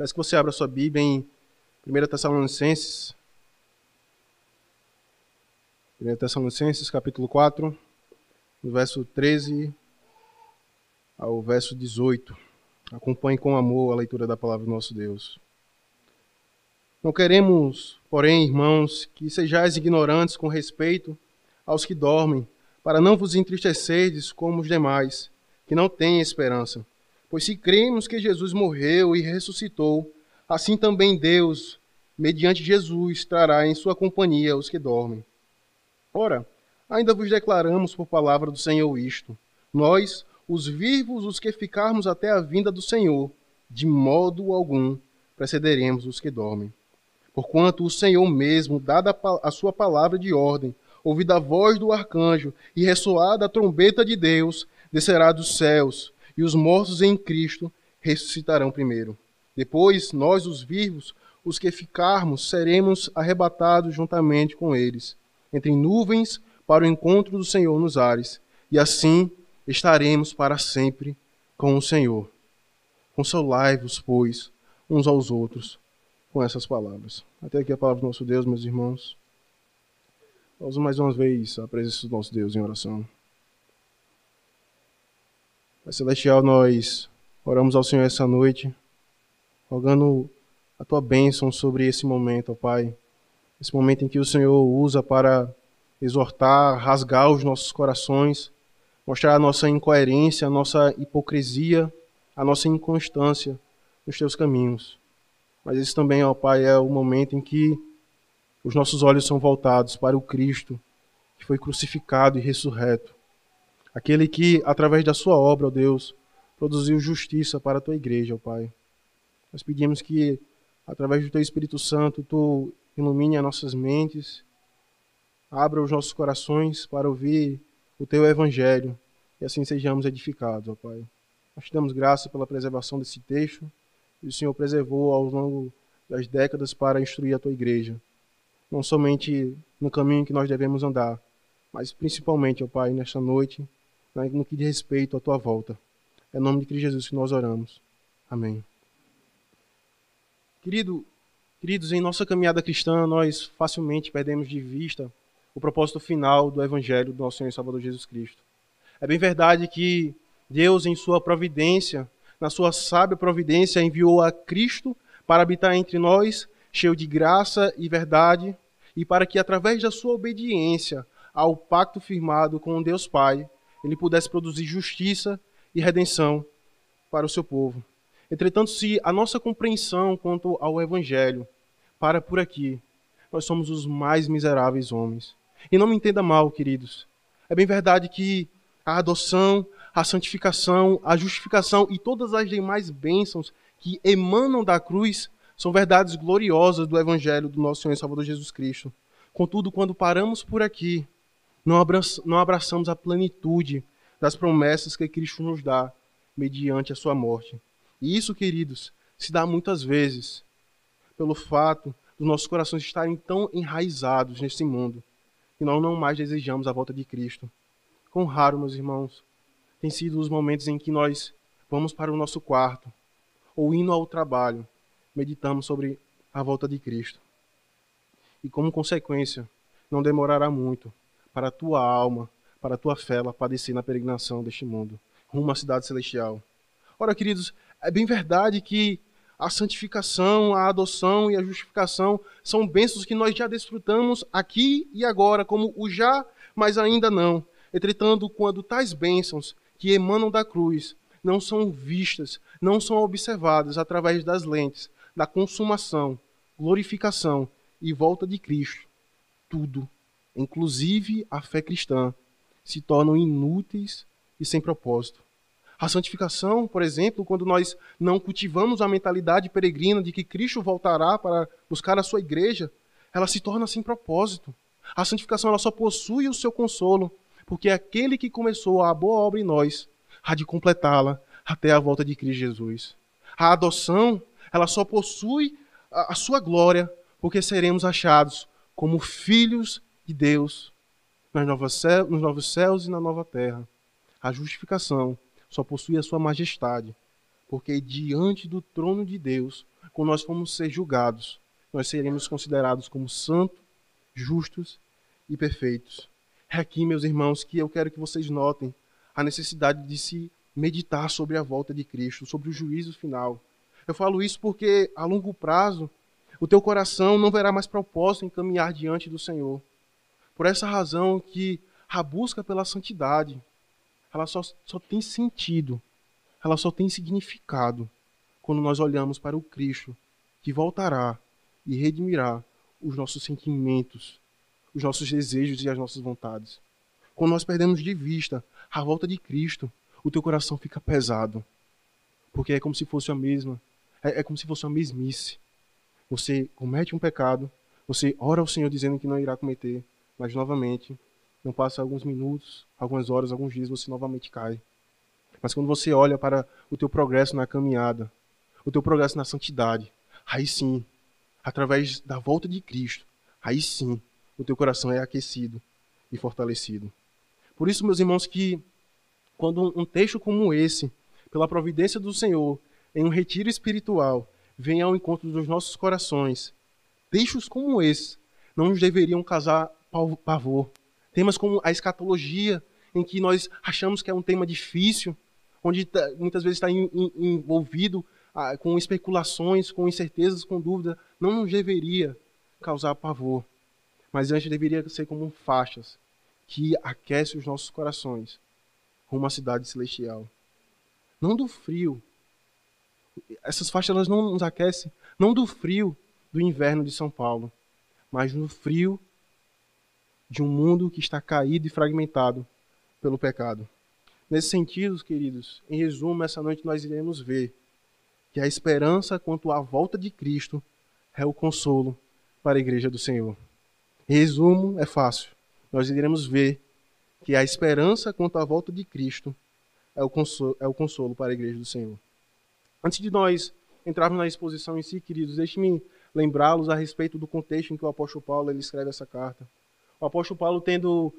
Peço que você abra sua Bíblia em 1 Tessalonicenses. 1 Tessalonicenses, capítulo 4, do verso 13 ao verso 18. Acompanhe com amor a leitura da palavra do nosso Deus. Não queremos, porém, irmãos, que sejais ignorantes com respeito aos que dormem, para não vos entristecerdes como os demais, que não têm esperança. Pois se cremos que Jesus morreu e ressuscitou, assim também Deus, mediante Jesus, trará em sua companhia os que dormem. Ora, ainda vos declaramos por palavra do Senhor isto: nós, os vivos, os que ficarmos até a vinda do Senhor, de modo algum precederemos os que dormem. Porquanto o Senhor mesmo, dada a sua palavra de ordem, ouvida a voz do arcanjo e ressoada a trombeta de Deus, descerá dos céus e os mortos em Cristo ressuscitarão primeiro. Depois, nós, os vivos, os que ficarmos, seremos arrebatados juntamente com eles, entre nuvens, para o encontro do Senhor nos ares, e assim estaremos para sempre com o Senhor. Consolai-vos, pois, uns aos outros com essas palavras. Até aqui a palavra do nosso Deus, meus irmãos. Vamos mais uma vez a presença do nosso Deus em oração. Pai Celestial, nós oramos ao Senhor essa noite, rogando a tua bênção sobre esse momento, ó Pai. Esse momento em que o Senhor usa para exortar, rasgar os nossos corações, mostrar a nossa incoerência, a nossa hipocrisia, a nossa inconstância nos teus caminhos. Mas esse também, ó Pai, é o momento em que os nossos olhos são voltados para o Cristo que foi crucificado e ressurreto Aquele que, através da sua obra, ó Deus, produziu justiça para a tua igreja, ó Pai. Nós pedimos que, através do teu Espírito Santo, tu ilumine as nossas mentes, abra os nossos corações para ouvir o teu evangelho e assim sejamos edificados, ó Pai. Nós te damos graça pela preservação desse texto e o Senhor preservou ao longo das décadas para instruir a tua igreja, não somente no caminho que nós devemos andar, mas principalmente, ó Pai, nesta noite no que diz respeito à tua volta. É em nome de Cristo Jesus que nós oramos. Amém. Querido, queridos, em nossa caminhada cristã, nós facilmente perdemos de vista o propósito final do Evangelho do nosso Senhor e Salvador Jesus Cristo. É bem verdade que Deus, em sua providência, na sua sábia providência, enviou a Cristo para habitar entre nós, cheio de graça e verdade, e para que, através da sua obediência ao pacto firmado com Deus Pai, ele pudesse produzir justiça e redenção para o seu povo. Entretanto, se a nossa compreensão quanto ao Evangelho para por aqui, nós somos os mais miseráveis homens. E não me entenda mal, queridos. É bem verdade que a adoção, a santificação, a justificação e todas as demais bênçãos que emanam da cruz são verdades gloriosas do Evangelho do nosso Senhor e Salvador Jesus Cristo. Contudo, quando paramos por aqui não abraçamos a plenitude das promessas que Cristo nos dá mediante a sua morte. E isso, queridos, se dá muitas vezes pelo fato dos nossos corações estarem tão enraizados nesse mundo que nós não mais desejamos a volta de Cristo. Quão raro, meus irmãos, tem sido os momentos em que nós vamos para o nosso quarto ou indo ao trabalho, meditamos sobre a volta de Cristo. E como consequência, não demorará muito para a tua alma, para a tua fé, ela padecer na peregrinação deste mundo, rumo à cidade celestial. Ora, queridos, é bem verdade que a santificação, a adoção e a justificação são bênçãos que nós já desfrutamos aqui e agora, como o já, mas ainda não. Entretanto, quando tais bênçãos que emanam da cruz não são vistas, não são observadas através das lentes da consumação, glorificação e volta de Cristo, tudo inclusive a fé cristã, se tornam inúteis e sem propósito. A santificação, por exemplo, quando nós não cultivamos a mentalidade peregrina de que Cristo voltará para buscar a sua igreja, ela se torna sem propósito. A santificação ela só possui o seu consolo, porque aquele que começou a boa obra em nós há de completá-la até a volta de Cristo Jesus. A adoção, ela só possui a, a sua glória, porque seremos achados como filhos de Deus nas novas nos novos céus e na nova terra. A justificação só possui a sua majestade, porque diante do trono de Deus, quando nós formos ser julgados, nós seremos considerados como santos, justos e perfeitos. É aqui, meus irmãos, que eu quero que vocês notem a necessidade de se meditar sobre a volta de Cristo, sobre o juízo final. Eu falo isso porque a longo prazo o teu coração não verá mais propósito em caminhar diante do Senhor. Por essa razão que a busca pela santidade, ela só, só tem sentido, ela só tem significado quando nós olhamos para o Cristo que voltará e redimirá os nossos sentimentos, os nossos desejos e as nossas vontades. Quando nós perdemos de vista a volta de Cristo, o teu coração fica pesado. Porque é como se fosse a mesma, é, é como se fosse a mesmice. Você comete um pecado, você ora ao Senhor dizendo que não irá cometer, mas novamente, não passa alguns minutos, algumas horas, alguns dias, você novamente cai. Mas quando você olha para o teu progresso na caminhada, o teu progresso na santidade, aí sim, através da volta de Cristo, aí sim, o teu coração é aquecido e fortalecido. Por isso, meus irmãos, que quando um texto como esse, pela providência do Senhor, em um retiro espiritual, vem ao encontro dos nossos corações, textos como esse não nos deveriam causar pavor. Temas como a escatologia, em que nós achamos que é um tema difícil, onde tá, muitas vezes está envolvido ah, com especulações, com incertezas, com dúvida, não nos deveria causar pavor. Mas antes deveria ser como faixas que aquecem os nossos corações rumo à cidade celestial. Não do frio. Essas faixas elas não nos aquecem, não do frio do inverno de São Paulo, mas no frio de um mundo que está caído e fragmentado pelo pecado. Nesse sentido, queridos, em resumo, essa noite nós iremos ver que a esperança quanto à volta de Cristo é o consolo para a igreja do Senhor. Em resumo, é fácil. Nós iremos ver que a esperança quanto à volta de Cristo é o consolo, é o consolo para a igreja do Senhor. Antes de nós entrarmos na exposição em si, queridos, deixe-me lembrá-los a respeito do contexto em que o apóstolo Paulo ele escreve essa carta. O apóstolo Paulo, tendo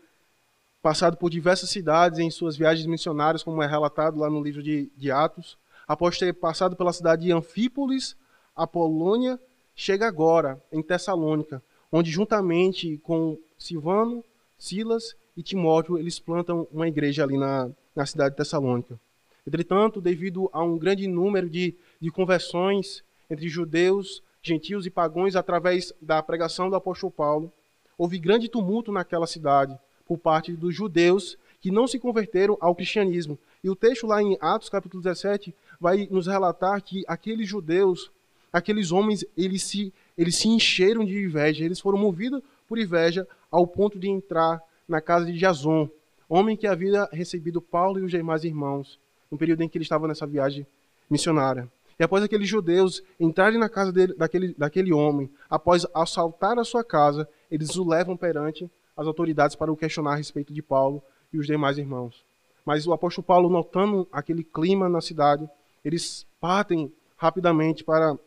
passado por diversas cidades em suas viagens missionárias, como é relatado lá no livro de, de Atos, após ter passado pela cidade de Anfípolis, a Polônia, chega agora em Tessalônica, onde juntamente com Silvano, Silas e Timóteo, eles plantam uma igreja ali na, na cidade de Tessalônica. Entretanto, devido a um grande número de, de conversões entre judeus, gentios e pagãos através da pregação do apóstolo Paulo, houve grande tumulto naquela cidade por parte dos judeus que não se converteram ao cristianismo. E o texto lá em Atos capítulo 17 vai nos relatar que aqueles judeus, aqueles homens, eles se, eles se encheram de inveja, eles foram movidos por inveja ao ponto de entrar na casa de Jason, homem que havia recebido Paulo e os demais irmãos, no período em que ele estava nessa viagem missionária. E após aqueles judeus entrarem na casa dele, daquele, daquele homem, após assaltar a sua casa, eles o levam perante as autoridades para o questionar a respeito de Paulo e os demais irmãos. Mas o apóstolo Paulo, notando aquele clima na cidade, eles partem rapidamente para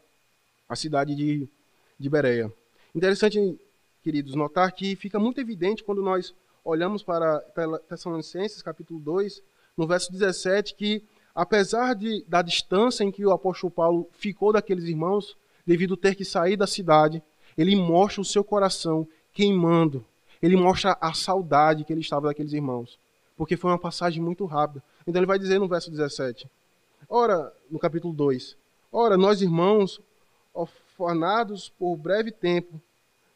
a cidade de, de Bereia. Interessante, queridos, notar que fica muito evidente quando nós olhamos para Tessalonicenses, capítulo 2, no verso 17, que apesar de, da distância em que o apóstolo Paulo ficou daqueles irmãos, devido ter que sair da cidade, ele mostra o seu coração queimando. Ele mostra a saudade que ele estava daqueles irmãos. Porque foi uma passagem muito rápida. Então ele vai dizer no verso 17: Ora, no capítulo 2: Ora, nós irmãos, orfanados por breve tempo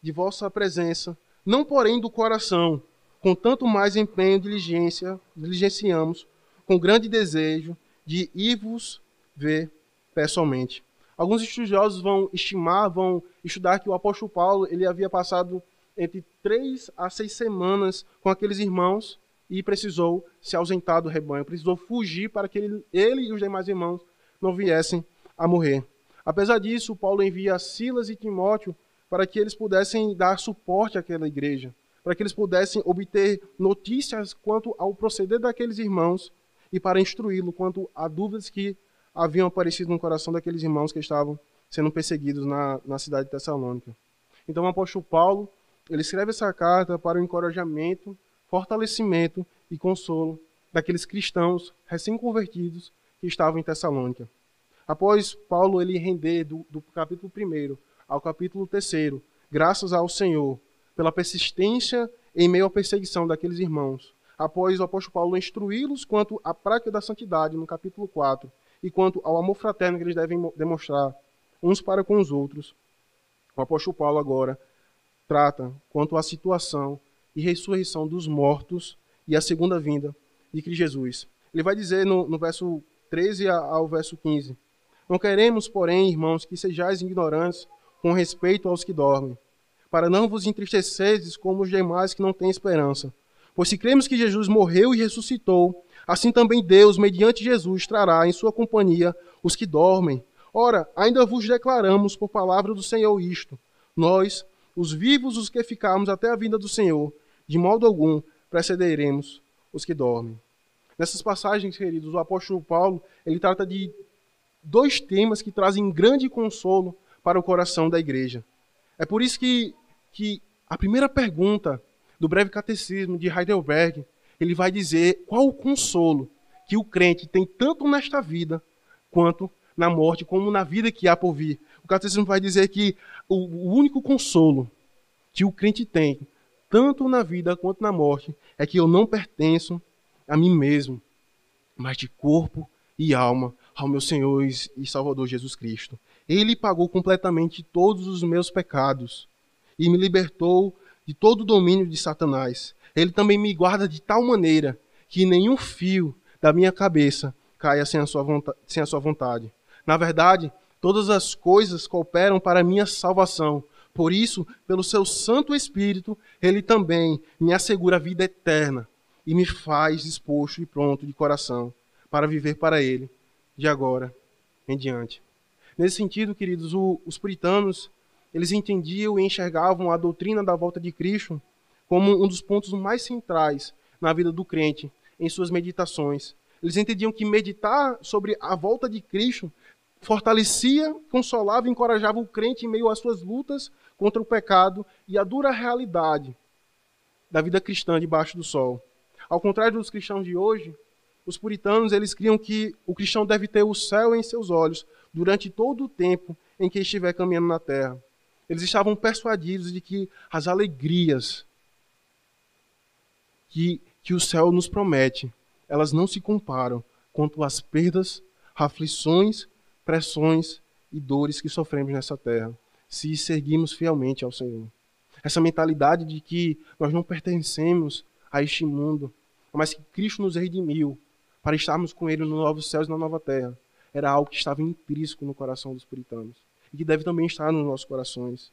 de vossa presença, não porém do coração, com tanto mais empenho e diligência, diligenciamos, com grande desejo de ir-vos ver pessoalmente. Alguns estudiosos vão estimar, vão estudar que o apóstolo Paulo ele havia passado entre três a seis semanas com aqueles irmãos e precisou se ausentar do rebanho, precisou fugir para que ele, ele e os demais irmãos não viessem a morrer. Apesar disso, Paulo envia Silas e Timóteo para que eles pudessem dar suporte àquela igreja para que eles pudessem obter notícias quanto ao proceder daqueles irmãos e para instruí-lo quanto a dúvidas que haviam aparecido no coração daqueles irmãos que estavam sendo perseguidos na, na cidade de Tessalônica. Então o apóstolo Paulo, ele escreve essa carta para o encorajamento, fortalecimento e consolo daqueles cristãos recém-convertidos que estavam em Tessalônica. Após Paulo ele render do, do capítulo 1 ao capítulo 3, graças ao Senhor, pela persistência em meio à perseguição daqueles irmãos, após o apóstolo Paulo instruí-los quanto à prática da santidade, no capítulo 4, e quanto ao amor fraterno que eles devem demonstrar uns para com os outros, o apóstolo Paulo agora trata quanto à situação e ressurreição dos mortos e a segunda vinda de Cristo Jesus. Ele vai dizer no, no verso 13 ao verso 15: Não queremos, porém, irmãos, que sejais ignorantes com respeito aos que dormem, para não vos entristeceres como os demais que não têm esperança. Pois se cremos que Jesus morreu e ressuscitou, assim também Deus, mediante Jesus, trará em sua companhia os que dormem. Ora, ainda vos declaramos por palavra do Senhor isto: nós, os vivos, os que ficarmos até a vinda do Senhor, de modo algum precederemos os que dormem. Nessas passagens, queridos, o apóstolo Paulo, ele trata de dois temas que trazem grande consolo para o coração da igreja. É por isso que, que a primeira pergunta do breve catecismo de Heidelberg, ele vai dizer qual o consolo que o crente tem tanto nesta vida quanto na morte, como na vida que há por vir. O catecismo vai dizer que o, único consolo que o crente tem, tanto na vida quanto na morte, é que eu não pertenço a mim mesmo, mas de corpo e alma ao meu Senhor e Salvador Jesus Cristo. Ele pagou completamente todos os meus pecados e me libertou de todo o domínio de Satanás. Ele também me guarda de tal maneira que nenhum fio da minha cabeça caia sem a sua vontade. Sem a sua vontade. Na verdade, todas as coisas cooperam para a minha salvação. Por isso, pelo seu Santo Espírito, ele também me assegura a vida eterna e me faz disposto e pronto de coração para viver para Ele, de agora em diante. Nesse sentido, queridos, o, os puritanos, eles entendiam e enxergavam a doutrina da volta de Cristo como um dos pontos mais centrais na vida do crente, em suas meditações. Eles entendiam que meditar sobre a volta de Cristo fortalecia, consolava e encorajava o crente em meio às suas lutas contra o pecado e a dura realidade da vida cristã debaixo do sol. Ao contrário dos cristãos de hoje, os puritanos, eles criam que o cristão deve ter o céu em seus olhos durante todo o tempo em que estiver caminhando na terra. Eles estavam persuadidos de que as alegrias que, que o céu nos promete, elas não se comparam quanto às perdas, aflições, pressões e dores que sofremos nessa terra, se seguimos fielmente ao Senhor. Essa mentalidade de que nós não pertencemos a este mundo, mas que Cristo nos redimiu para estarmos com Ele nos novos céus e na nova terra. Era algo que estava intrínseco no coração dos puritanos e que deve também estar nos nossos corações.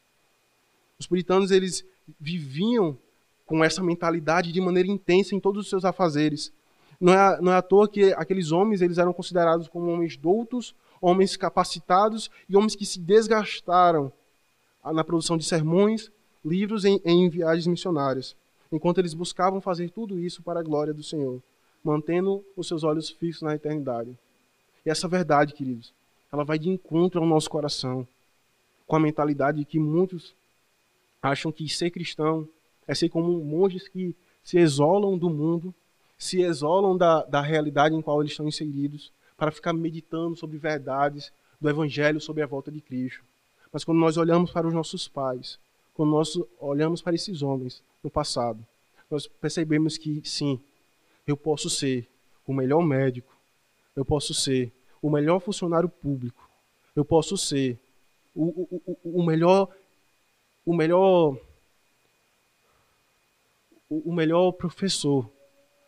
Os puritanos eles viviam com essa mentalidade de maneira intensa em todos os seus afazeres. Não é, não é à toa que aqueles homens eles eram considerados como homens doutos, homens capacitados e homens que se desgastaram na produção de sermões, livros em, em viagens missionárias, enquanto eles buscavam fazer tudo isso para a glória do Senhor mantendo os seus olhos fixos na eternidade. E essa verdade, queridos, ela vai de encontro ao nosso coração, com a mentalidade de que muitos acham que ser cristão é ser como monges que se isolam do mundo, se isolam da, da realidade em qual eles estão inseridos, para ficar meditando sobre verdades do Evangelho, sobre a volta de Cristo. Mas quando nós olhamos para os nossos pais, quando nós olhamos para esses homens no passado, nós percebemos que sim, eu posso ser o melhor médico, eu posso ser o melhor funcionário público, eu posso ser o, o, o, melhor o melhor o melhor professor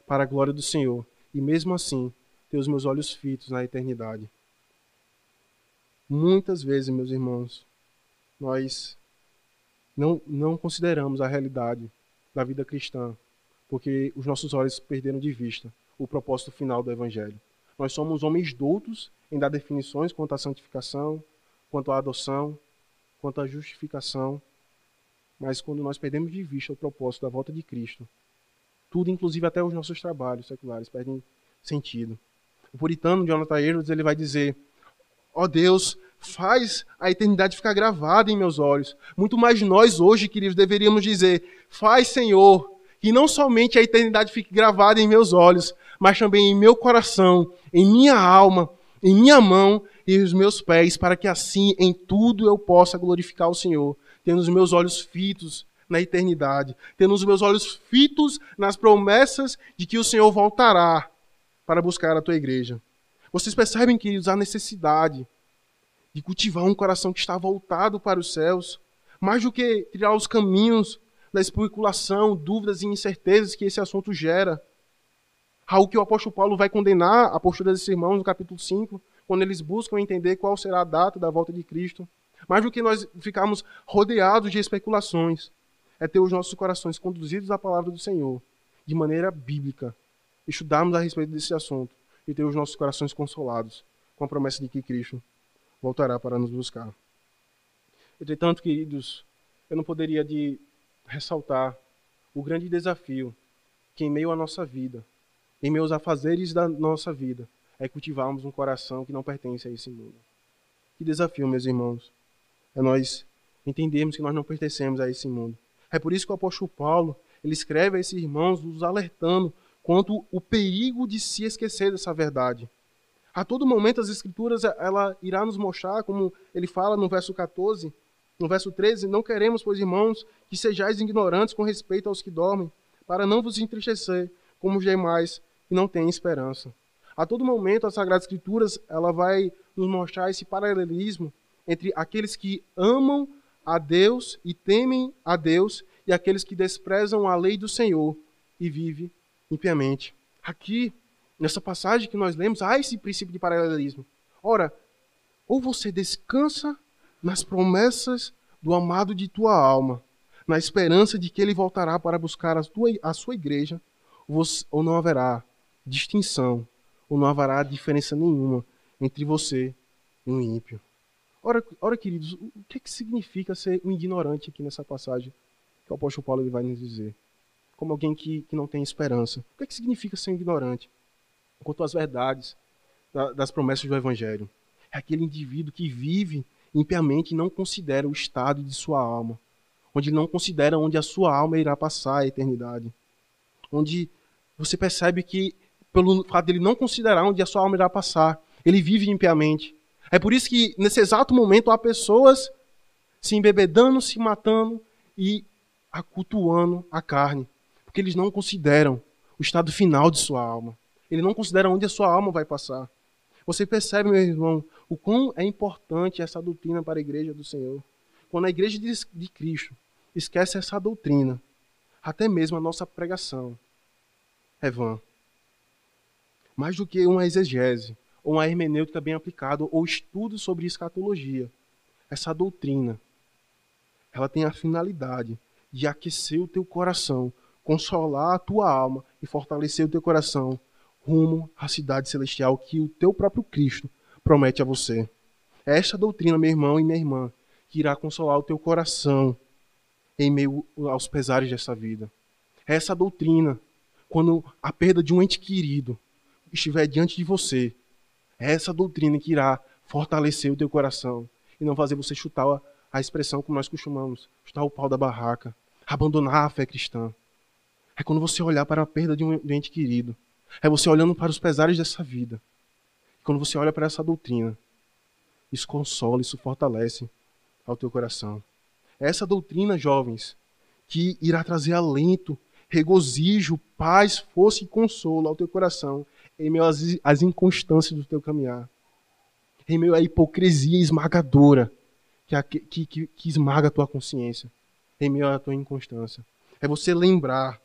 para a glória do Senhor e mesmo assim ter os meus olhos fitos na eternidade. Muitas vezes, meus irmãos, nós não, não consideramos a realidade da vida cristã porque os nossos olhos perderam de vista o propósito final do Evangelho. Nós somos homens doutos em dar definições quanto à santificação, quanto à adoção, quanto à justificação, mas quando nós perdemos de vista o propósito da volta de Cristo, tudo, inclusive até os nossos trabalhos seculares, perdem sentido. O puritano Jonathan Edwards ele vai dizer: ó oh Deus, faz a eternidade ficar gravada em meus olhos. Muito mais nós hoje, queridos, deveríamos dizer: faz, Senhor, que não somente a eternidade fique gravada em meus olhos, mas também em meu coração, em minha alma, em minha mão e os meus pés, para que assim em tudo eu possa glorificar o Senhor, tendo os meus olhos fitos na eternidade, tendo os meus olhos fitos nas promessas de que o Senhor voltará para buscar a tua igreja. Vocês percebem, queridos, a necessidade de cultivar um coração que está voltado para os céus, mais do que criar os caminhos da especulação, dúvidas e incertezas que esse assunto gera. Algo que o apóstolo Paulo vai condenar a postura desses irmãos no capítulo 5, quando eles buscam entender qual será a data da volta de Cristo. Mais do que nós ficarmos rodeados de especulações, é ter os nossos corações conduzidos à palavra do Senhor, de maneira bíblica, estudarmos a respeito desse assunto e ter os nossos corações consolados com a promessa de que Cristo voltará para nos buscar. Entretanto, queridos, eu não poderia de ressaltar o grande desafio que em meio à nossa vida, em aos afazeres da nossa vida, é cultivarmos um coração que não pertence a esse mundo. Que desafio, meus irmãos, é nós entendermos que nós não pertencemos a esse mundo. É por isso que o apóstolo Paulo, ele escreve a esses irmãos, os alertando quanto o perigo de se esquecer dessa verdade. A todo momento as escrituras ela irá nos mostrar, como ele fala no verso 14, no verso 13, não queremos, pois irmãos, que sejais ignorantes com respeito aos que dormem, para não vos entristecer, como os demais que não têm esperança. A todo momento as sagradas escrituras ela vai nos mostrar esse paralelismo entre aqueles que amam a Deus e temem a Deus e aqueles que desprezam a lei do Senhor e vivem impiamente. Aqui, nessa passagem que nós lemos, há esse princípio de paralelismo. Ora, ou você descansa nas promessas do amado de tua alma, na esperança de que ele voltará para buscar a, tua, a sua igreja, ou não haverá distinção, ou não haverá diferença nenhuma entre você e um ímpio. Ora, ora queridos, o que, é que significa ser um ignorante aqui nessa passagem que o apóstolo Paulo ele vai nos dizer? como alguém que, que não tem esperança. O que, é que significa ser ignorante? Quanto às verdades da, das promessas do Evangelho. É aquele indivíduo que vive impiamente e não considera o estado de sua alma. Onde não considera onde a sua alma irá passar a eternidade. Onde você percebe que, pelo fato de ele não considerar onde a sua alma irá passar, ele vive impiamente. É por isso que, nesse exato momento, há pessoas se embebedando, se matando e acultuando a carne porque eles não consideram o estado final de sua alma. Ele não considera onde a sua alma vai passar. Você percebe, meu irmão, o quão é importante essa doutrina para a igreja do Senhor. Quando a igreja de Cristo esquece essa doutrina, até mesmo a nossa pregação é vã. Mais do que uma exegese, ou uma hermenêutica bem aplicada, ou estudo sobre escatologia, essa doutrina, ela tem a finalidade de aquecer o teu coração consolar a tua alma e fortalecer o teu coração rumo à cidade celestial que o teu próprio Cristo promete a você. É esta doutrina, meu irmão e minha irmã, que irá consolar o teu coração em meio aos pesares dessa vida. É essa doutrina, quando a perda de um ente querido estiver diante de você, é essa doutrina que irá fortalecer o teu coração e não fazer você chutar a, expressão como nós costumamos, chutar o pau da barraca, abandonar a fé cristã. É quando você olhar para a perda de um ente querido. É você olhando para os pesares dessa vida. Quando você olha para essa doutrina, isso consola, isso fortalece ao teu coração. É essa doutrina, jovens, que irá trazer alento, regozijo, paz, força e consolo ao teu coração em meio às, às inconstâncias do teu caminhar. Em meio à hipocrisia esmagadora que, que, que, que esmaga a tua consciência. Em meio à tua inconstância. É você lembrar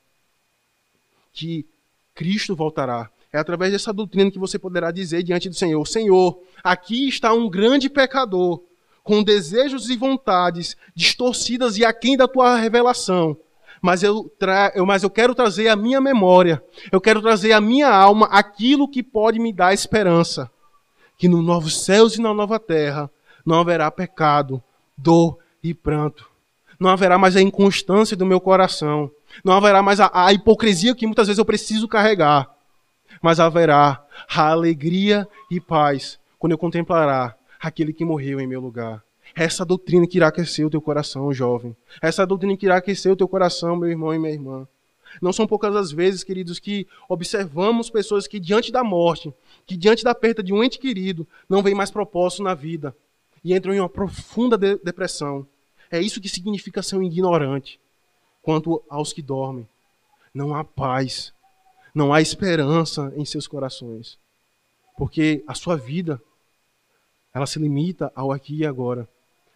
que Cristo voltará. É através dessa doutrina que você poderá dizer diante do Senhor: Senhor, aqui está um grande pecador, com desejos e vontades distorcidas e aquém da tua revelação. Mas eu, tra... mas eu quero trazer à minha memória, eu quero trazer à minha alma aquilo que pode me dar esperança. Que no novos céus e na nova terra não haverá pecado, dor e pranto. Não haverá mais a inconstância do meu coração não haverá mais a, a hipocrisia que muitas vezes eu preciso carregar. Mas haverá a alegria e paz quando eu contemplará aquele que morreu em meu lugar. Essa doutrina que irá aquecer o teu coração, jovem. Essa doutrina que irá aquecer o teu coração, meu irmão e minha irmã. Não são poucas as vezes, queridos, que observamos pessoas que, diante da morte, que diante da perda de um ente querido, não vem mais propósito na vida e entram em uma profunda de depressão. É isso que significa ser um ignorante. Quanto aos que dormem, não há paz, não há esperança em seus corações, porque a sua vida ela se limita ao aqui e agora.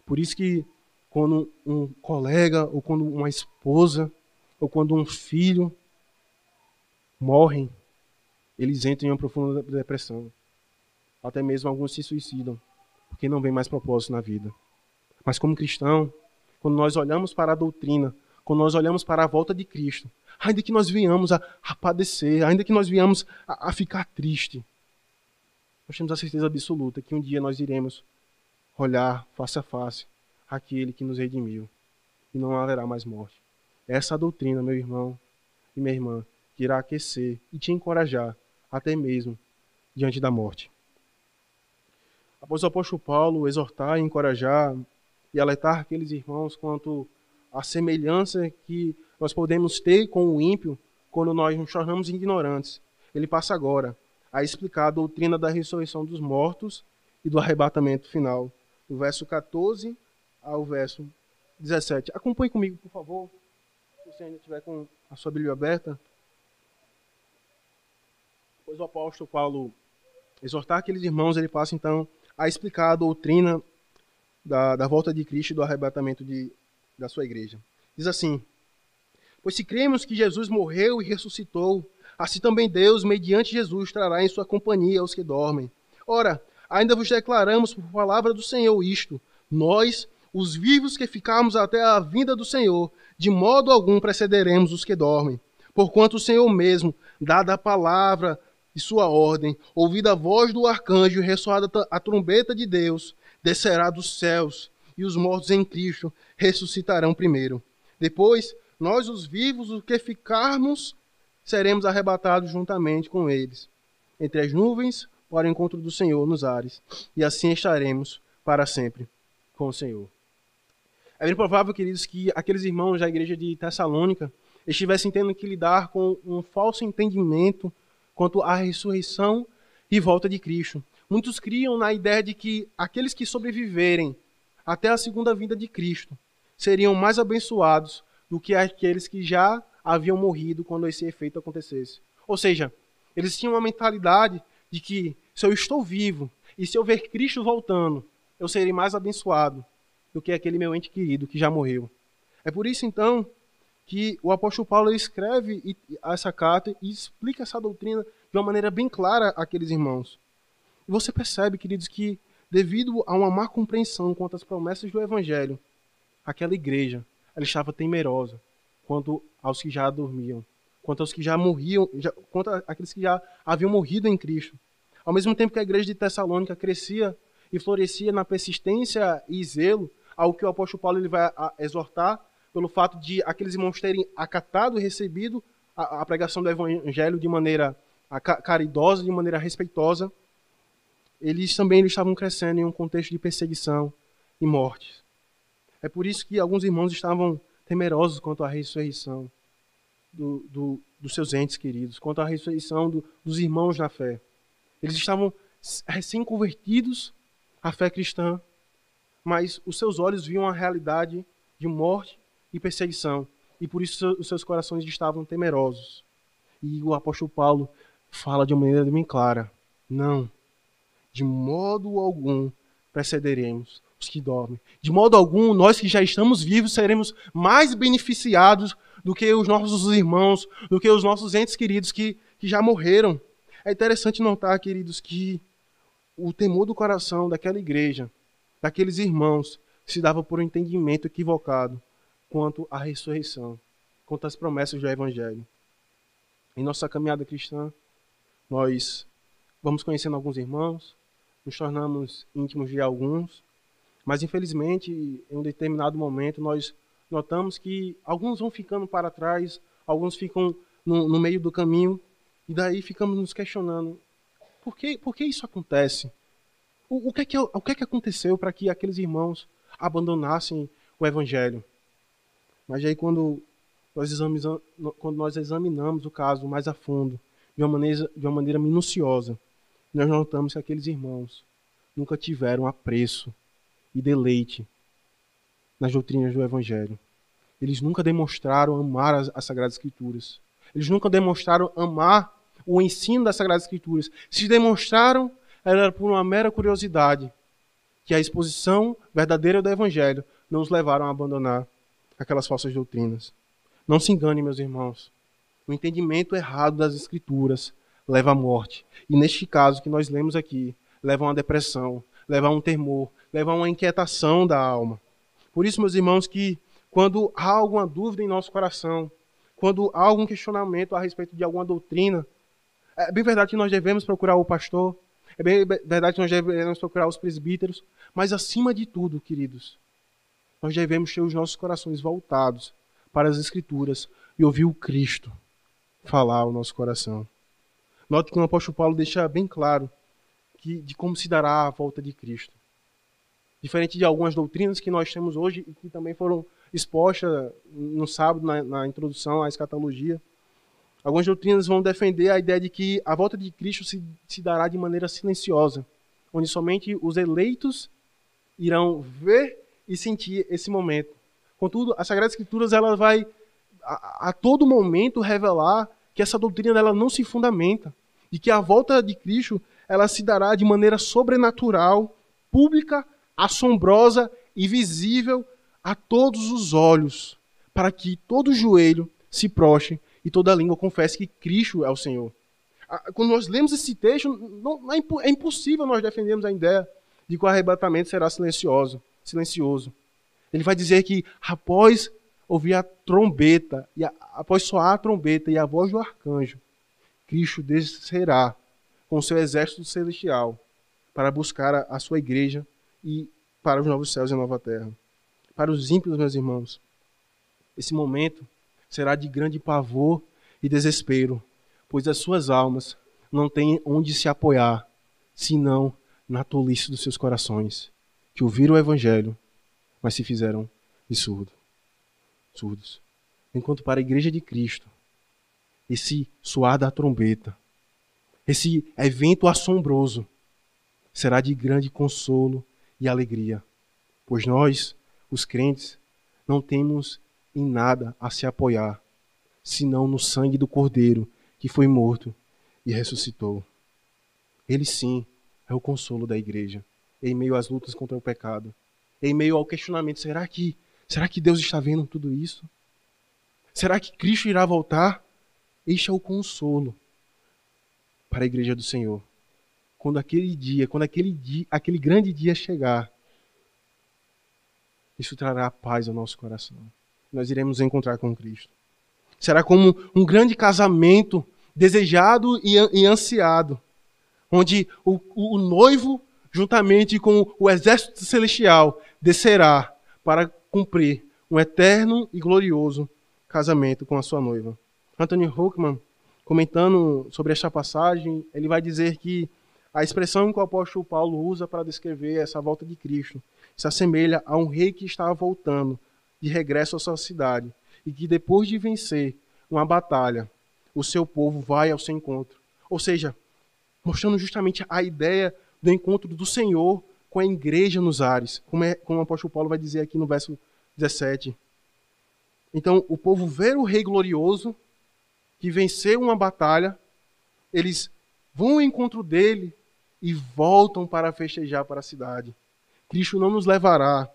Por isso que quando um colega ou quando uma esposa ou quando um filho morrem, eles entram em uma profunda depressão. Até mesmo alguns se suicidam, porque não vem mais propósito na vida. Mas como cristão, quando nós olhamos para a doutrina, quando nós olhamos para a volta de Cristo, ainda que nós venhamos a, a padecer, ainda que nós venhamos a, a ficar triste, nós temos a certeza absoluta que um dia nós iremos olhar face a face aquele que nos redimiu e não haverá mais morte. Essa doutrina, meu irmão e minha irmã, que irá aquecer e te encorajar até mesmo diante da morte. Após o apóstolo Paulo exortar, encorajar e alertar aqueles irmãos quanto à semelhança que nós podemos ter com o ímpio quando nós nos tornamos ignorantes, ele passa agora a explicar a doutrina da ressurreição dos mortos e do arrebatamento final, do verso 14 ao verso 17. Acompanhe comigo, por favor você ainda estiver com a sua Bíblia aberta, depois o apóstolo Paulo exortar aqueles irmãos, ele passa então a explicar a doutrina da, da volta de Cristo e do arrebatamento de, da sua igreja. Diz assim: Pois se cremos que Jesus morreu e ressuscitou, assim também Deus, mediante Jesus, trará em sua companhia os que dormem. Ora, ainda vos declaramos por palavra do Senhor isto: nós, os vivos que ficarmos até a vinda do Senhor, de modo algum precederemos os que dormem. Porquanto o Senhor mesmo, dada a palavra e sua ordem, ouvida a voz do arcanjo e ressoada a trombeta de Deus, descerá dos céus, e os mortos em Cristo ressuscitarão primeiro. Depois, nós, os vivos, os que ficarmos, seremos arrebatados juntamente com eles, entre as nuvens, para o encontro do Senhor nos ares, e assim estaremos para sempre com o Senhor. É bem provável, queridos, que aqueles irmãos da igreja de Tessalônica estivessem tendo que lidar com um falso entendimento quanto à ressurreição e volta de Cristo. Muitos criam na ideia de que aqueles que sobreviverem até a segunda vinda de Cristo seriam mais abençoados do que aqueles que já haviam morrido quando esse efeito acontecesse. Ou seja, eles tinham uma mentalidade de que se eu estou vivo e se eu ver Cristo voltando, eu serei mais abençoado do que aquele meu ente querido que já morreu. É por isso, então, que o apóstolo Paulo escreve essa carta e explica essa doutrina de uma maneira bem clara àqueles irmãos. E você percebe, queridos, que devido a uma má compreensão quanto às promessas do evangelho, aquela igreja ela estava temerosa quanto aos que já dormiam, quanto aos que já morriam, já, quanto àqueles que já haviam morrido em Cristo. Ao mesmo tempo que a igreja de Tessalônica crescia e florescia na persistência e zelo, ao que o apóstolo Paulo ele vai exortar pelo fato de aqueles irmãos terem acatado e recebido a, a pregação do evangelho de maneira caridosa, de maneira respeitosa, eles também eles estavam crescendo em um contexto de perseguição e morte. É por isso que alguns irmãos estavam temerosos quanto à ressurreição do, do, dos seus entes queridos, quanto à ressurreição do, dos irmãos na fé. Eles estavam recém-convertidos à fé cristã, mas os seus olhos viam a realidade de morte e perseguição, e por isso os seus corações estavam temerosos. E o apóstolo Paulo fala de uma maneira bem clara: não, de modo algum precederemos os que dormem. De modo algum, nós que já estamos vivos seremos mais beneficiados do que os nossos irmãos, do que os nossos entes queridos que, que já morreram. É interessante notar, queridos, que o temor do coração daquela igreja daqueles irmãos se dava por um entendimento equivocado quanto à ressurreição, quanto às promessas do Evangelho. Em nossa caminhada cristã, nós vamos conhecendo alguns irmãos, nos tornamos íntimos de alguns, mas infelizmente, em um determinado momento, nós notamos que alguns vão ficando para trás, alguns ficam no, no meio do caminho, e daí ficamos nos questionando: por que, por que isso acontece? O, o, que, é que, o que, é que aconteceu para que aqueles irmãos abandonassem o evangelho? Mas aí quando nós quando nós examinamos o caso mais a fundo, de uma maneira, de uma maneira minuciosa, nós notamos que aqueles irmãos nunca tiveram apreço e deleite nas doutrinas do Evangelho. Eles nunca demonstraram amar as, as Sagradas Escrituras. Eles nunca demonstraram amar o ensino das Sagradas Escrituras. Se demonstraram, era por uma mera curiosidade, que a exposição verdadeira do Evangelho não os levaram a abandonar aquelas falsas doutrinas. Não se engane, meus irmãos. O entendimento errado das Escrituras leva à morte. E neste caso que nós lemos aqui, leva a uma depressão, leva a um temor, leva a uma inquietação da alma. Por isso, meus irmãos, que quando há alguma dúvida em nosso coração, quando há algum questionamento a respeito de alguma doutrina, é bem verdade que nós devemos procurar o pastor, é bem verdade que nós devemos procurar os presbíteros, mas acima de tudo, queridos, nós devemos ter os nossos corações voltados para as Escrituras e ouvir o Cristo falar ao nosso coração. Note que o apóstolo Paulo deixa bem claro que, de como se dará a volta de Cristo. Diferente de algumas doutrinas que nós temos hoje e que também foram expostas no sábado na, na introdução à escatologia, algumas doutrinas vão defender a ideia de que a volta de Cristo se, se dará de maneira silenciosa, onde somente os eleitos irão ver e sentir esse momento. Contudo, a Sagrada Escrituras ela vai a, a todo momento revelar que essa doutrina ela não se fundamenta e que a volta de Cristo ela se dará de maneira sobrenatural, pública, assombrosa e visível a todos os olhos, para que todo joelho se prostre e toda língua confesse que Cristo é o Senhor. Quando nós lemos esse texto, não, é, é impossível nós defendermos a ideia de que o arrebatamento será silencioso, silencioso. Ele vai dizer que após ouvir a trombeta, e a, após soar a trombeta e a voz do arcanjo, Cristo descerá com seu exército celestial para buscar a, a sua igreja e para os novos céus e a nova terra. Para os ímpios, meus irmãos, esse momento será de grande pavor e desespero, pois as suas almas não têm onde se apoiar, senão na tolice dos seus corações, que ouviram o evangelho, mas se fizeram de surdo surdos. Enquanto para a igreja de Cristo, esse soar da trombeta, esse evento assombroso, será de grande consolo e alegria, pois nós, os crentes, não temos em nada a se apoiar, senão no sangue do Cordeiro que foi morto e ressuscitou. Ele sim é o consolo da igreja, em meio às lutas contra o pecado, em meio ao questionamento: será que Será que Deus está vendo tudo isso? Será que Cristo irá voltar? Este é o consolo para a igreja do Senhor. Quando aquele dia, quando aquele dia, aquele grande dia chegar, isso trará paz ao nosso coração. Nós iremos encontrar com Cristo. Será como um grande casamento desejado e ansiado, onde o, o noivo, juntamente com o exército celestial, descerá para cumprir um eterno e glorioso casamento com a sua noiva. Anthony Huckman, comentando sobre esta passagem, ele vai dizer que a expressão que o apóstolo Paulo usa para descrever essa volta de Cristo se assemelha a um rei que estava voltando de regresso à sua cidade e que depois de vencer uma batalha, o seu povo vai ao seu encontro. Ou seja, mostrando justamente a ideia do encontro do Senhor com a igreja nos ares, como, é, como o apóstolo Paulo vai dizer aqui no verso 17. Então, o povo vê o rei glorioso, que venceu uma batalha, eles vão ao encontro dele e voltam para festejar para a cidade. Cristo não nos levará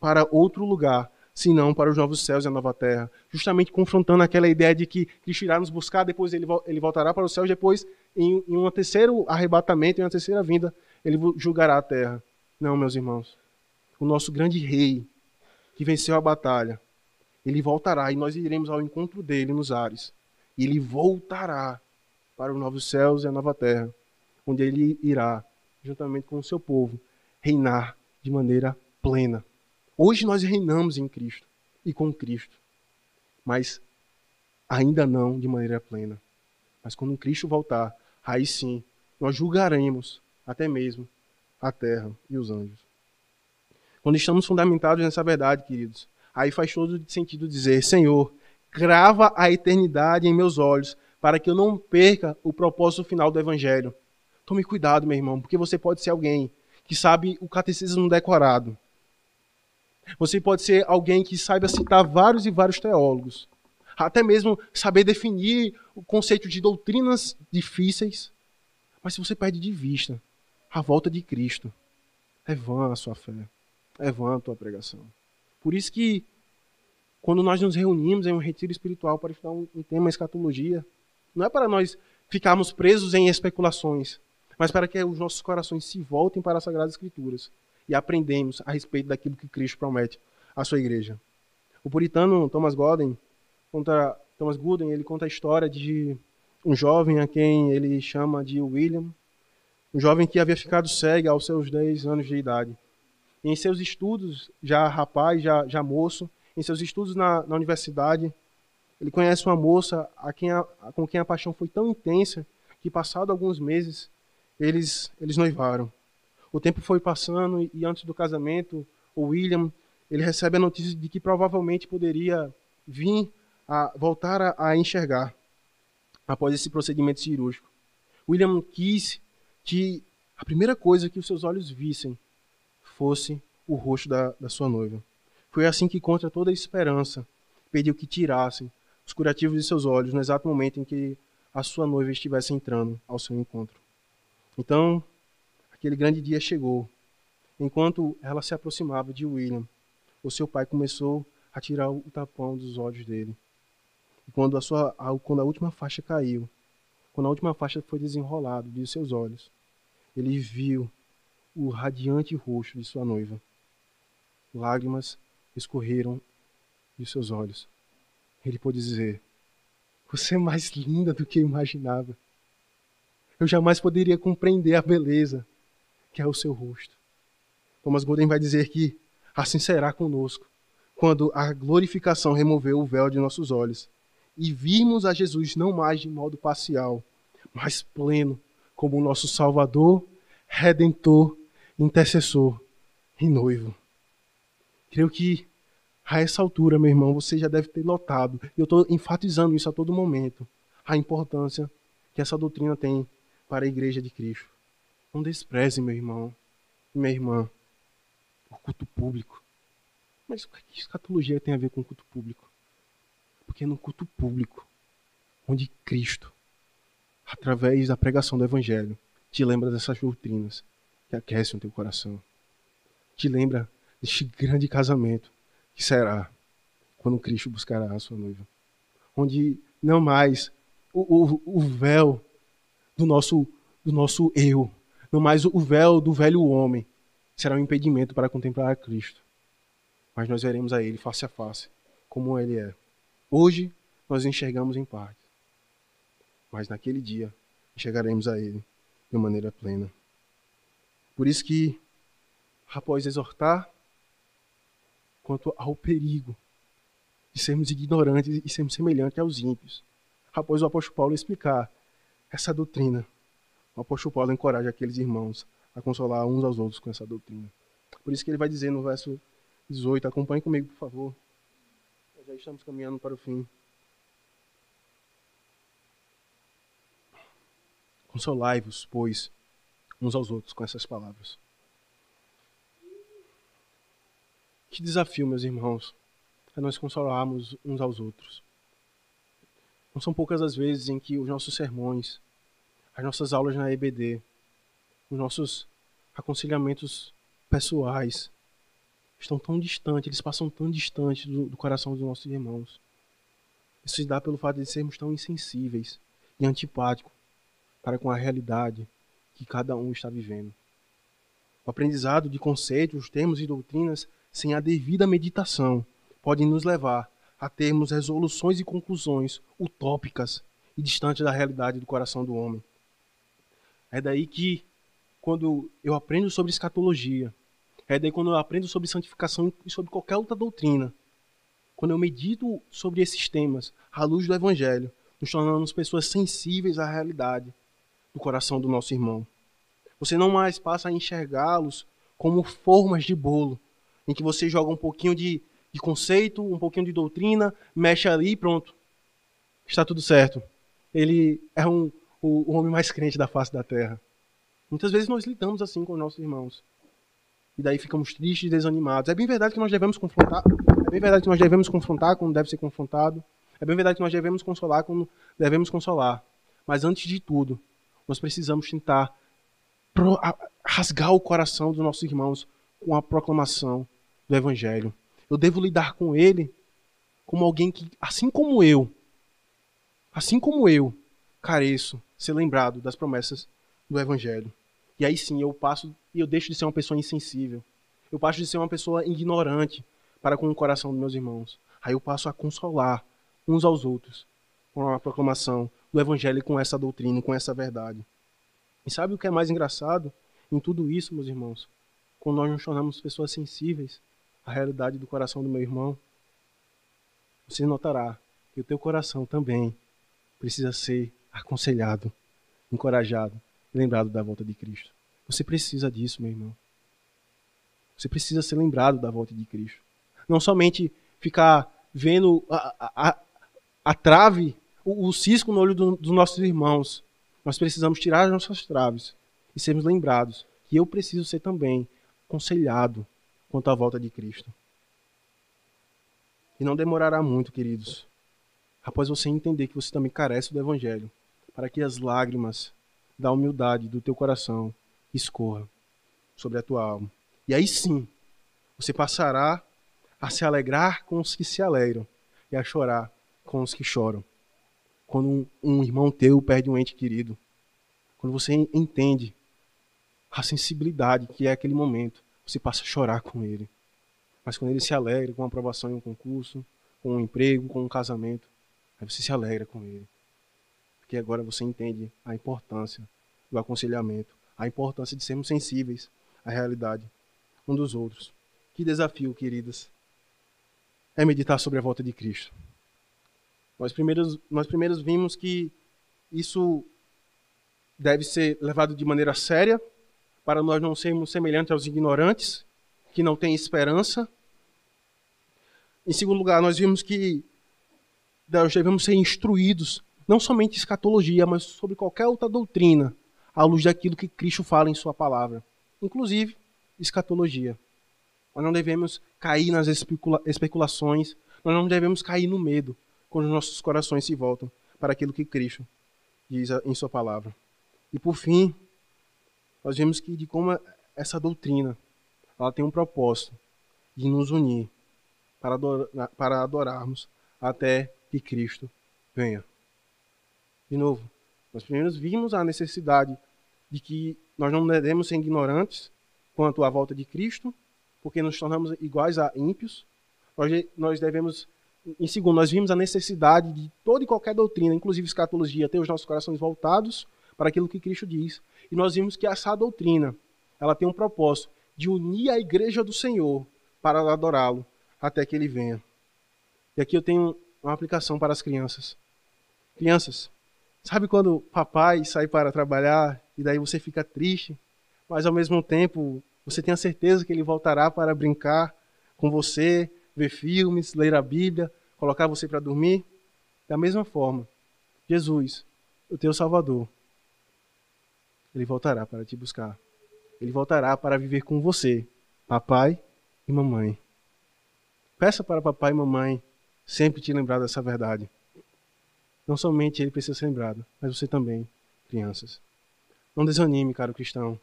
para outro lugar, senão para os novos céus e a nova terra. Justamente confrontando aquela ideia de que Cristo irá nos buscar, depois ele, ele voltará para os céus, depois, em, em um terceiro arrebatamento, em uma terceira vinda, ele julgará a terra. Não, meus irmãos. O nosso grande rei, que venceu a batalha, ele voltará e nós iremos ao encontro dele nos ares. E ele voltará para os novos céus e a nova terra, onde ele irá, juntamente com o seu povo, reinar de maneira plena. Hoje nós reinamos em Cristo e com Cristo, mas ainda não de maneira plena. Mas quando Cristo voltar, aí sim, nós julgaremos até mesmo a terra e os anjos. Quando estamos fundamentados nessa verdade, queridos, aí faz todo sentido dizer: Senhor, grava a eternidade em meus olhos, para que eu não perca o propósito final do Evangelho. Tome cuidado, meu irmão, porque você pode ser alguém que sabe o catecismo decorado. Você pode ser alguém que saiba citar vários e vários teólogos. Até mesmo saber definir o conceito de doutrinas difíceis. Mas se você perde de vista a volta de Cristo, é vã a sua fé. É vã a tua pregação. Por isso que quando nós nos reunimos em um retiro espiritual para estudar um, tema escatologia, não é para nós ficarmos presos em especulações, mas para que os nossos corações se voltem para as Sagradas Escrituras e aprendemos a respeito daquilo que Cristo promete à sua igreja. O puritano Thomas Golden conta, Thomas Gooden, ele conta a história de um jovem a quem ele chama de William, um jovem que havia ficado cego aos seus 10 anos de idade. Em seus estudos, já rapaz, já, já moço, em seus estudos na, na universidade, ele conhece uma moça a quem a, com quem a paixão foi tão intensa que, passado alguns meses, eles, eles noivaram. O tempo foi passando e, antes do casamento, o William ele recebe a notícia de que provavelmente poderia vir a voltar a, a enxergar após esse procedimento cirúrgico. William quis que a primeira coisa que os seus olhos vissem fosse o rosto da, da sua noiva. Foi assim que, contra toda a esperança, pediu que tirassem os curativos de seus olhos no exato momento em que a sua noiva estivesse entrando ao seu encontro. Então, aquele grande dia chegou. Enquanto ela se aproximava de William, o seu pai começou a tirar o tapão dos olhos dele. E quando a, sua, a, quando a última faixa caiu, quando a última faixa foi desenrolada de seus olhos, ele viu o radiante rosto de sua noiva. Lágrimas escorreram de seus olhos. Ele pôde dizer: Você é mais linda do que eu imaginava. Eu jamais poderia compreender a beleza que é o seu rosto. Thomas Golden vai dizer que assim será conosco, quando a glorificação removeu o véu de nossos olhos e vimos a Jesus não mais de modo parcial, mas pleno, como nosso Salvador, Redentor, intercessor e noivo. Creio que a essa altura, meu irmão, você já deve ter notado, e eu estou enfatizando isso a todo momento, a importância que essa doutrina tem para a igreja de Cristo. Não despreze, meu irmão e minha irmã, o culto público. Mas o que escatologia tem a ver com culto público? Porque é no culto público, onde Cristo, através da pregação do Evangelho, te lembra dessas doutrinas que aquecem o teu coração. Te lembra deste grande casamento que será quando Cristo buscará a sua noiva. Onde não mais o, o, o véu do nosso, do nosso eu, não mais o véu do velho homem, será um impedimento para contemplar a Cristo. Mas nós veremos a Ele face a face, como Ele é. Hoje nós enxergamos em parte, mas naquele dia enxergaremos a Ele de maneira plena. Por isso que, após exortar quanto ao perigo de sermos ignorantes e sermos semelhantes aos ímpios, após o apóstolo Paulo explicar essa doutrina, o apóstolo Paulo encoraja aqueles irmãos a consolar uns aos outros com essa doutrina. Por isso que ele vai dizer no verso 18, acompanhe comigo, por favor. Já estamos caminhando para o fim. Consolai-vos, pois, uns aos outros com essas palavras. Que desafio, meus irmãos, é nós consolarmos uns aos outros. Não são poucas as vezes em que os nossos sermões, as nossas aulas na EBD, os nossos aconselhamentos pessoais estão tão distantes, eles passam tão distantes do, do coração dos nossos irmãos. Isso se dá pelo fato de sermos tão insensíveis e antipáticos para com a realidade que cada um está vivendo. O aprendizado de conceitos, termos e doutrinas sem a devida meditação pode nos levar a termos resoluções e conclusões utópicas e distantes da realidade do coração do homem. É daí que, quando eu aprendo sobre escatologia, é daí quando eu aprendo sobre santificação e sobre qualquer outra doutrina, quando eu medito sobre esses temas à luz do Evangelho, nos tornamos pessoas sensíveis à realidade do coração do nosso irmão. Você não mais passa a enxergá-los como formas de bolo, em que você joga um pouquinho de de conceito, um pouquinho de doutrina, mexe ali e pronto. Está tudo certo. Ele é um, o, o homem mais crente da face da terra. Muitas vezes nós lidamos assim com nossos irmãos. E daí ficamos tristes e desanimados. É bem verdade que nós devemos confrontar. É bem verdade que nós devemos confrontar quando deve ser confrontado. É bem verdade que nós devemos consolar quando devemos consolar. Mas antes de tudo, nós precisamos tentar rasgar o coração dos nossos irmãos com a proclamação do Evangelho. Eu devo lidar com ele como alguém que, assim como eu, assim como eu, careço ser lembrado das promessas do Evangelho. E aí sim eu passo e eu deixo de ser uma pessoa insensível. Eu passo de ser uma pessoa ignorante para com o coração dos meus irmãos. Aí eu passo a consolar uns aos outros com a proclamação do Evangelho com essa doutrina, com essa verdade. E sabe o que é mais engraçado em tudo isso, meus irmãos? Quando nós nos tornamos pessoas sensíveis à realidade do coração do meu irmão, você notará que o teu coração também precisa ser aconselhado, encorajado lembrado da volta de Cristo. Você precisa disso, meu irmão. Você precisa ser lembrado da volta de Cristo. Não somente ficar vendo a, a, a trave, o, o, cisco no olho do, dos nossos irmãos. Nós precisamos tirar as nossas traves e sermos lembrados que eu preciso ser também aconselhado quanto à volta de Cristo. E não demorará muito, queridos, após você entender que você também carece do Evangelho, para que as lágrimas da humildade do teu coração escorram sobre a tua alma. E aí sim, você passará a se alegrar com os que se alegram e a chorar com os que choram. Quando um, um irmão teu perde um ente querido, quando você entende a sensibilidade que é aquele momento, você passa a chorar com ele. Mas quando ele se alegra com a aprovação em um concurso, com um emprego, com um casamento, aí você se alegra com ele. Porque agora você entende a importância do aconselhamento, a importância de sermos sensíveis à realidade um dos outros. Que desafio, queridas, é meditar sobre a volta de Cristo. Nós primeiros, nós primeiros vimos que isso deve ser levado de maneira séria, para nós não sermos semelhantes aos ignorantes, que não têm esperança. Em segundo lugar, nós vimos que nós devemos ser instruídos, não somente escatologia, mas sobre qualquer outra doutrina, à luz daquilo que Cristo fala em Sua palavra, inclusive escatologia. Nós não devemos cair nas especula especulações, nós não devemos cair no medo quando nossos corações se voltam para aquilo que Cristo diz em Sua palavra. E por fim, nós vemos que de como essa doutrina ela tem um propósito de nos unir para, para adorarmos até que Cristo venha. De novo, nós primeiros vimos a necessidade de que nós não devemos ser ignorantes quanto à volta de Cristo, porque nos tornamos iguais a ímpios. Nós devemos, em segundo, nós vimos a necessidade de toda e qualquer doutrina, inclusive escatologia, ter os nossos corações voltados para aquilo que Cristo diz. E nós vimos que essa doutrina, ela tem um propósito de unir a igreja do Senhor para adorá-lo até que ele venha. E aqui eu tenho uma aplicação para as crianças. Crianças, sabe quando papai sai para trabalhar e daí você fica triste, mas ao mesmo tempo você tem a certeza que ele voltará para brincar com você, ver filmes, ler a Bíblia, colocar você para dormir? Da mesma forma, Jesus, o teu Salvador, ele voltará para te buscar. Ele voltará para viver com você, papai e mamãe. Peça para papai e mamãe sempre te lembrar dessa verdade. Não somente ele precisa ser lembrado, mas você também, crianças. Não desanime, caro cristão.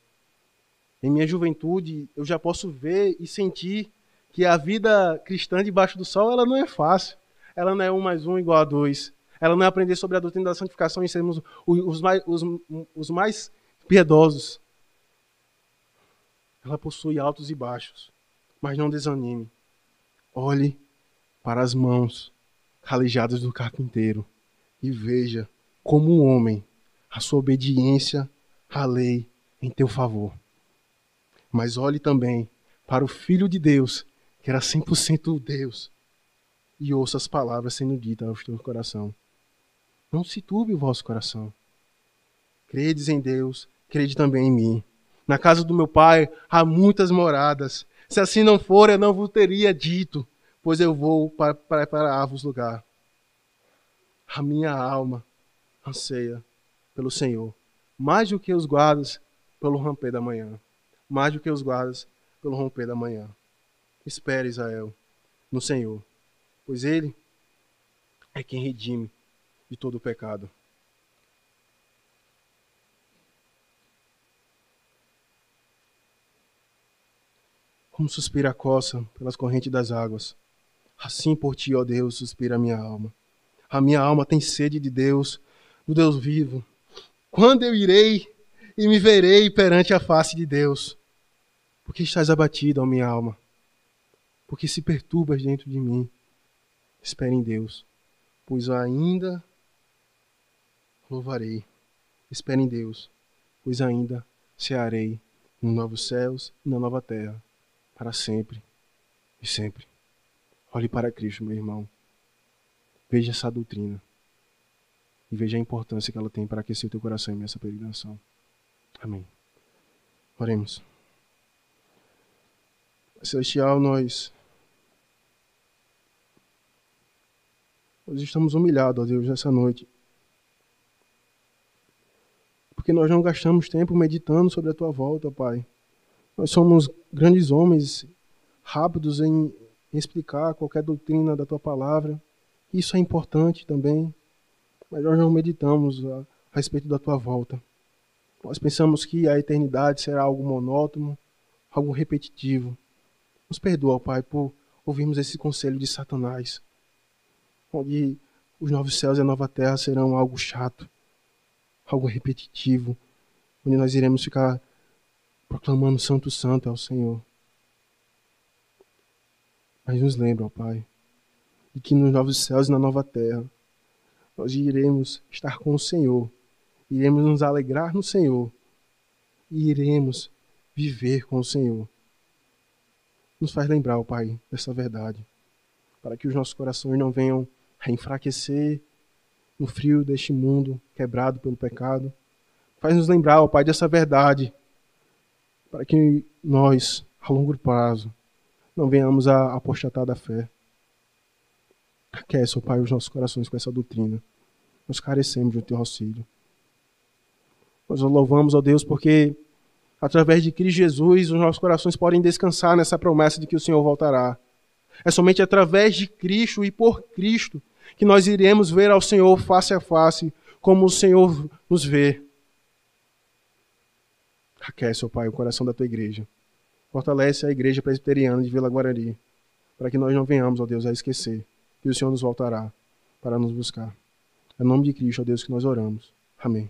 Em minha juventude, eu já posso ver e sentir que a vida cristã debaixo do sol ela não é fácil. Ela não é um mais um igual a dois. Ela não é aprender sobre a doutrina da santificação e sermos os mais, os, os mais piedosos. Ela possui altos e baixos, mas não desanime. Olhe para as mãos calejadas do carpinteiro e veja como um homem a sua obediência à lei em teu favor. Mas olhe também para o Filho de Deus, que era 100% Deus, e ouça as palavras sendo ditas ao teu coração. Não se turbe o vosso coração. Credes em Deus, crede também em mim. Na casa do meu pai há muitas moradas. Se assim não for, eu não vos teria dito, pois eu vou para preparar-vos lugar. A minha alma anseia pelo Senhor, mais do que os guardas pelo romper da manhã, mais do que os guardas pelo romper da manhã. Espere, Israel, no Senhor, pois Ele é quem redime de todo o pecado. Como suspira a coça pelas correntes das águas, assim por ti, ó Deus, suspira a minha alma. A minha alma tem sede de Deus, do Deus vivo. Quando eu irei e me verei perante a face de Deus? Porque estás abatida, ó minha alma? Porque se perturbas dentro de mim? Espere em Deus, pois ainda louvarei. Espere em Deus, pois ainda cearei nos novos céus e na nova terra, para sempre e sempre. Olhe para Cristo, meu irmão. Veja essa doutrina e veja a importância que ela tem para aquecer o teu coração em essa peregrinação. Amém. Oremos. Celestial, nós, nós estamos humilhados, ó Deus, nessa noite. Porque nós não gastamos tempo meditando sobre a tua volta, Pai. Nós somos grandes homens, rápidos em explicar qualquer doutrina da tua palavra. Isso é importante também, mas nós não meditamos a, respeito da tua volta. Nós pensamos que a eternidade será algo monótono, algo repetitivo. Nos perdoa, Pai, por ouvirmos esse conselho de Satanás, onde os novos céus e a nova terra serão algo chato, algo repetitivo, onde nós iremos ficar proclamando Santo Santo ao Senhor. Mas nos lembra, ó Pai, de que nos novos céus e na nova terra nós iremos estar com o Senhor, iremos nos alegrar no Senhor e iremos viver com o Senhor. Nos faz lembrar, ó Pai, dessa verdade, para que os nossos corações não venham a enfraquecer no frio deste mundo quebrado pelo pecado. Faz-nos lembrar, ó Pai, dessa verdade, para que nós, a longo prazo, não venhamos a apostatar da fé. Aquece, ó Pai, os nossos corações com essa doutrina. Nós carecemos do Teu auxílio. Nós louvamos, ó Deus, porque através de Cristo Jesus os nossos corações podem descansar nessa promessa de que o Senhor voltará. É somente através de Cristo e por Cristo que nós iremos ver ao Senhor face a face, como o Senhor nos vê. Aquece, ó Pai, o coração da tua igreja. Fortalece a igreja presbiteriana de Vila Guarani, para que nós não venhamos, ó Deus, a esquecer que o Senhor nos voltará para nos buscar. No nome de Cristo, ó Deus, que nós oramos. Amém.